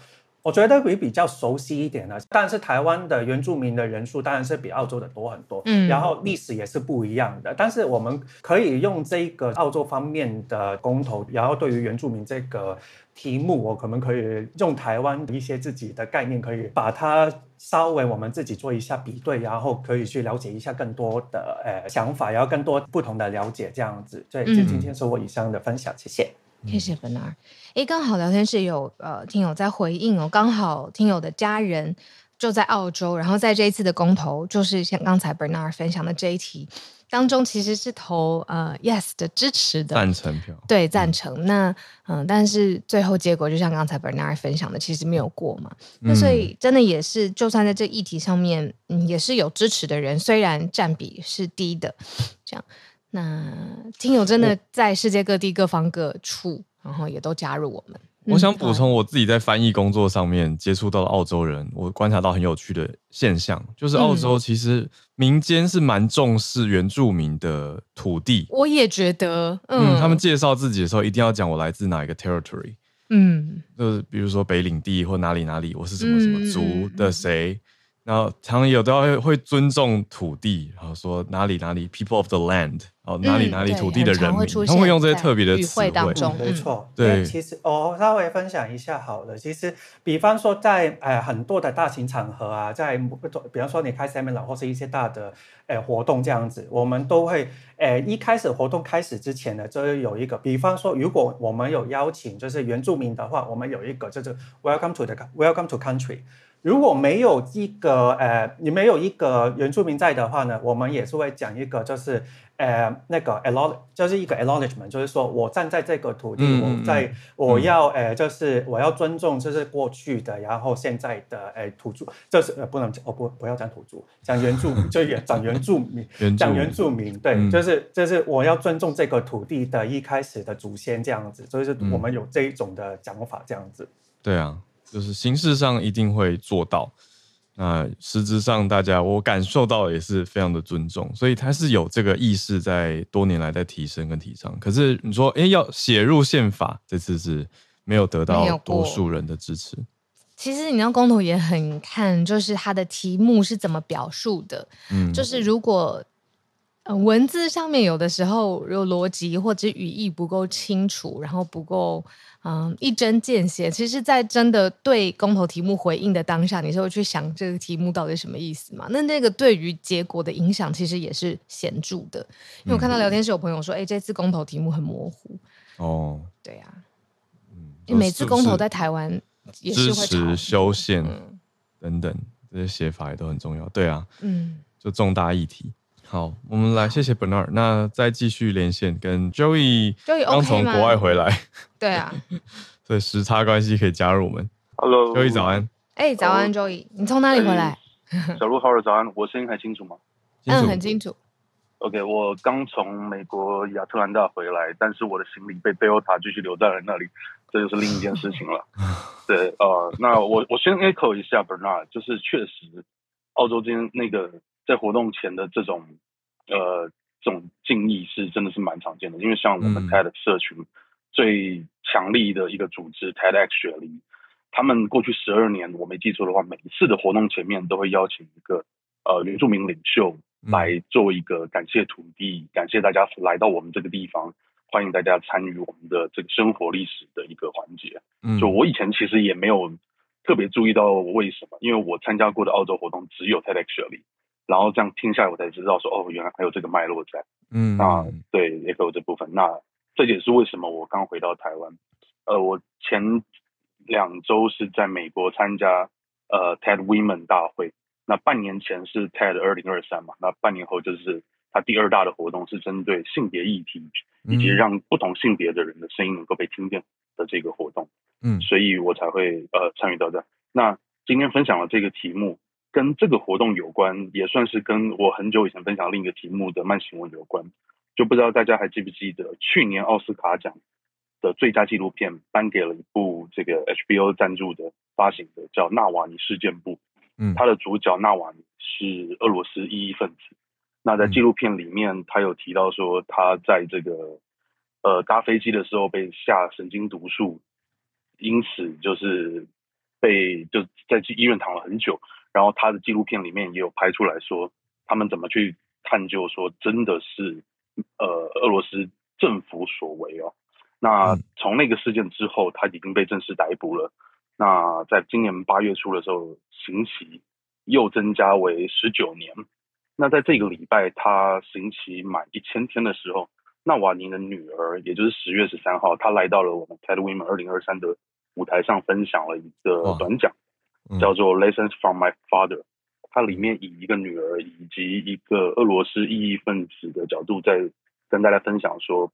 我觉得会比较熟悉一点的，但是台湾的原住民的人数当然是比澳洲的多很多，嗯，然后历史也是不一样的。但是我们可以用这个澳洲方面的公投，然后对于原住民这个题目，我可能可以用台湾一些自己的概念，可以把它稍微我们自己做一下比对，然后可以去了解一下更多的呃想法，然后更多不同的了解这样子。所以，就今天是我以上的分享，谢谢。谢谢 Bernard。诶，刚好聊天室有呃听友在回应哦，刚好听友的家人就在澳洲，然后在这一次的公投，就是像刚才 Bernard 分享的这一题当中，其实是投呃 Yes 的支持的赞成票，对赞成。嗯那嗯，但是最后结果就像刚才 Bernard 分享的，其实没有过嘛。那所以真的也是，就算在这议题上面，嗯，也是有支持的人，虽然占比是低的，这样。那听友真的在世界各地各方各处，然后也都加入我们。我想补充，我自己在翻译工作上面接触到的澳洲人，我观察到很有趣的现象，就是澳洲其实民间是蛮重视原住民的土地。我也觉得，嗯，嗯，他们介绍自己的时候一定要讲我来自哪一个 territory，嗯，就是比如说北领地或哪里哪里，我是什么什么族的谁。然后常常有都要会尊重土地，然后说哪里哪里 people of the land，哦哪里哪里土地的人民，嗯、他们会用这些特别的词汇当中。没错，对。其实我稍微分享一下好了。其实，比方说在呃很多的大型场合啊，在比方说你开 seminar 或是一些大的呃活动这样子，我们都会呃一开始活动开始之前呢，就有一个，比方说如果我们有邀请就是原住民的话，我们有一个就是 welcome to the welcome to country。如果没有一个呃，你没有一个原住民在的话呢，我们也是会讲一个，就是呃，那个 acknowledge 就是一个 acknowledgement，就是说我站在这个土地，嗯、我在我要呃，就是我要尊重，就是过去的，然后现在的呃土著，就是呃不能讲哦不不要讲土著，讲原住 民就也讲原住民，讲原住民，对，嗯、就是就是我要尊重这个土地的一开始的祖先这样子，就是我们有这一种的讲法这样子，对啊。就是形式上一定会做到，那实质上大家我感受到也是非常的尊重，所以他是有这个意识在多年来在提升跟提倡。可是你说，哎，要写入宪法，这次是没有得到多数人的支持。其实你那公投也很看，就是他的题目是怎么表述的。嗯，就是如果。文字上面有的时候有逻辑或者语义不够清楚，然后不够嗯一针见血。其实，在真的对公投题目回应的当下，你是会去想这个题目到底什么意思嘛？那那个对于结果的影响其实也是显著的。因为我看到聊天室有朋友说，哎、嗯，这次公投题目很模糊。哦，对呀、啊，嗯，因为每次公投在台湾也是会支持修宪等等这些写法也都很重要。对啊，嗯，就重大议题。好，我们来谢谢 Bernard，那再继续连线跟 Joey。Joey 刚从国外回来，对啊，所以时差关系可以加入我们。Hello，Joey 早安。哎、欸，早安，Joey，你从哪里回来？小鹿好，早安，我声音还清楚吗？嗯，很清楚。OK，我刚从美国亚特兰大回来，但是我的行李被贝欧塔继续留在了那里，这就是另一件事情了。对，呃，那我我先 echo 一下 Bernard，就是确实澳洲今天那个。在活动前的这种，呃，这种敬意是真的是蛮常见的，因为像我们 TED 社群最强力的一个组织 TEDx 雪梨，他们过去十二年，我没记错的话，每一次的活动前面都会邀请一个呃原住民领袖来做一个感谢土地，感谢大家来到我们这个地方，欢迎大家参与我们的这个生活历史的一个环节。就我以前其实也没有特别注意到为什么，因为我参加过的澳洲活动只有 TEDx 雪梨。然后这样听下来，我才知道说，哦，原来还有这个脉络在。嗯，那对，也有这部分。那这也是为什么我刚回到台湾。呃，我前两周是在美国参加呃 TED Women 大会。那半年前是 TED 二零二三嘛。那半年后就是它第二大的活动，是针对性别议题以及让不同性别的人的声音能够被听见的这个活动。嗯，所以我才会呃参与到这。那今天分享的这个题目。跟这个活动有关，也算是跟我很久以前分享另一个题目的慢新闻有关。就不知道大家还记不记得，去年奥斯卡奖的最佳纪录片颁给了一部这个 HBO 赞助的发行的，叫《纳瓦尼事件簿》。嗯，他的主角纳瓦尼是俄罗斯异议分子。那在纪录片里面，他有提到说，他在这个呃搭飞机的时候被下神经毒素，因此就是。被就在医院躺了很久，然后他的纪录片里面也有拍出来说，他们怎么去探究说真的是呃俄罗斯政府所为哦。那从那个事件之后，他已经被正式逮捕了。那在今年八月初的时候，刑期又增加为十九年。那在这个礼拜，他刑期满一千天的时候，纳瓦尼的女儿，也就是十月十三号，她来到了我们 TED Women 二零二三的舞台上，分享了一个短讲，叫做 Lessons from My Father。它里面以一个女儿以及一个俄罗斯异议分子的角度，在跟大家分享说，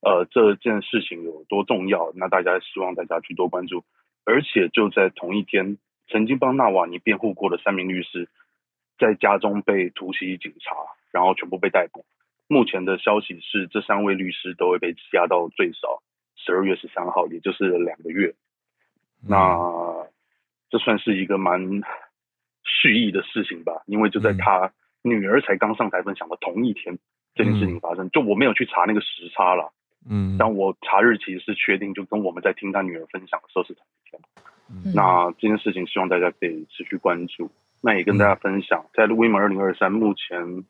呃，这件事情有多重要。那大家希望大家去多关注。而且就在同一天，曾经帮纳瓦尼辩护过的三名律师，在家中被突袭警察，然后全部被逮捕。目前的消息是，这三位律师都会被羁押到最少十二月十三号，也就是两个月。嗯、那这算是一个蛮蓄意的事情吧？因为就在他女儿才刚上台分享的同一天，这件事情发生。就我没有去查那个时差了。嗯，但我查日期是确定，就跟我们在听他女儿分享的时候是同一天。嗯，那这件事情希望大家可以持续关注。那也跟大家分享，在 Women 二零二三目前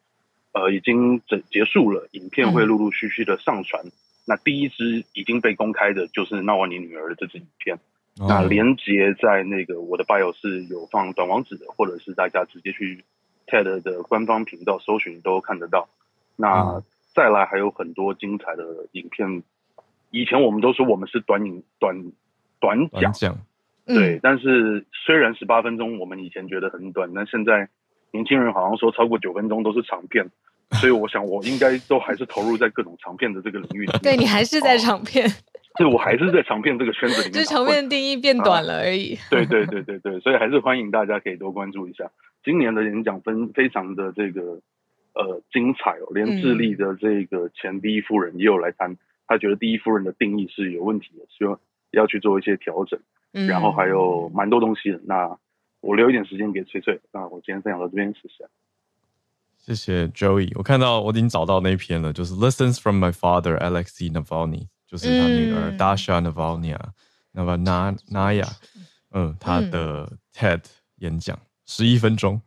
呃已经整结束了，影片会陆陆续续的上传。那第一支已经被公开的就是纳瓦尼女儿的这支影片。那连接在那个我的 bio 是有放短网址的，或者是大家直接去 TED 的官方频道搜寻都看得到。那再来还有很多精彩的影片。以前我们都说我们是短影短短讲，对。但是虽然十八分钟我们以前觉得很短，但现在年轻人好像说超过九分钟都是长片，所以我想我应该都还是投入在各种长片的这个领域里。对，你还是在长片，对，我还是在长片这个圈子里面。就是长片定义变短了而已。啊、对对对对对，所以还是欢迎大家可以多关注一下今年的演讲分非常的这个。呃，精彩哦！连智利的这个前第一夫人也有来谈，他觉得第一夫人的定义是有问题的，需要要去做一些调整。嗯，然后还有蛮多东西的。那我留一点时间给翠翠。那我今天分享到这边，谢谢。谢谢 Joey，我看到我已经找到那篇了，就是 Lessons from My Father Alexei Navalny，就是他女儿 Dasha Navalnaya，Navalnaya，嗯，他的 TED 演讲十一分钟。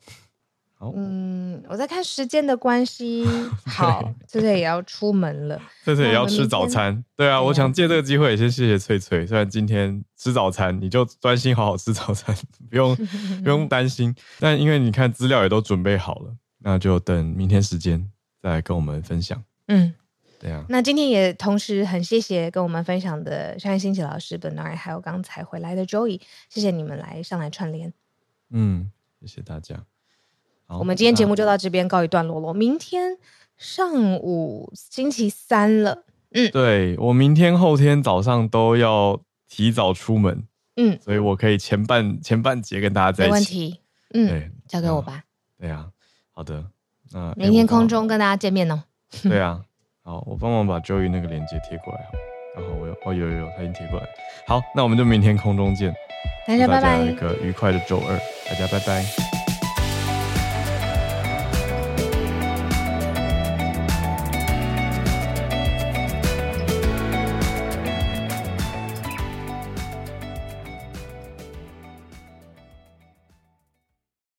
嗯，我在看时间的关系，好，翠翠也要出门了，翠翠也要吃早餐。对啊，我想借这个机会也先谢谢翠翠。虽然今天吃早餐，你就专心好好吃早餐，不用不用担心。但因为你看资料也都准备好了，那就等明天时间再来跟我们分享。嗯，对啊。那今天也同时很谢谢跟我们分享的商业兴起老师 Bernard，还有刚才回来的 Joey，谢谢你们来上来串联。嗯，谢谢大家。我们今天节目就到这边告一段落了。明天上午星期三了，嗯，对，我明天后天早上都要提早出门，嗯，所以我可以前半前半节跟大家在一起，没问题，嗯，对，交给我吧。对啊，好的，那明天空中跟大家见面哦。对啊，好，我帮忙把 Joey 那个链接贴过来，然后我有哦有有有，他已经贴过来。好，那我们就明天空中见，大家拜拜，一个愉快的周二，大家拜拜。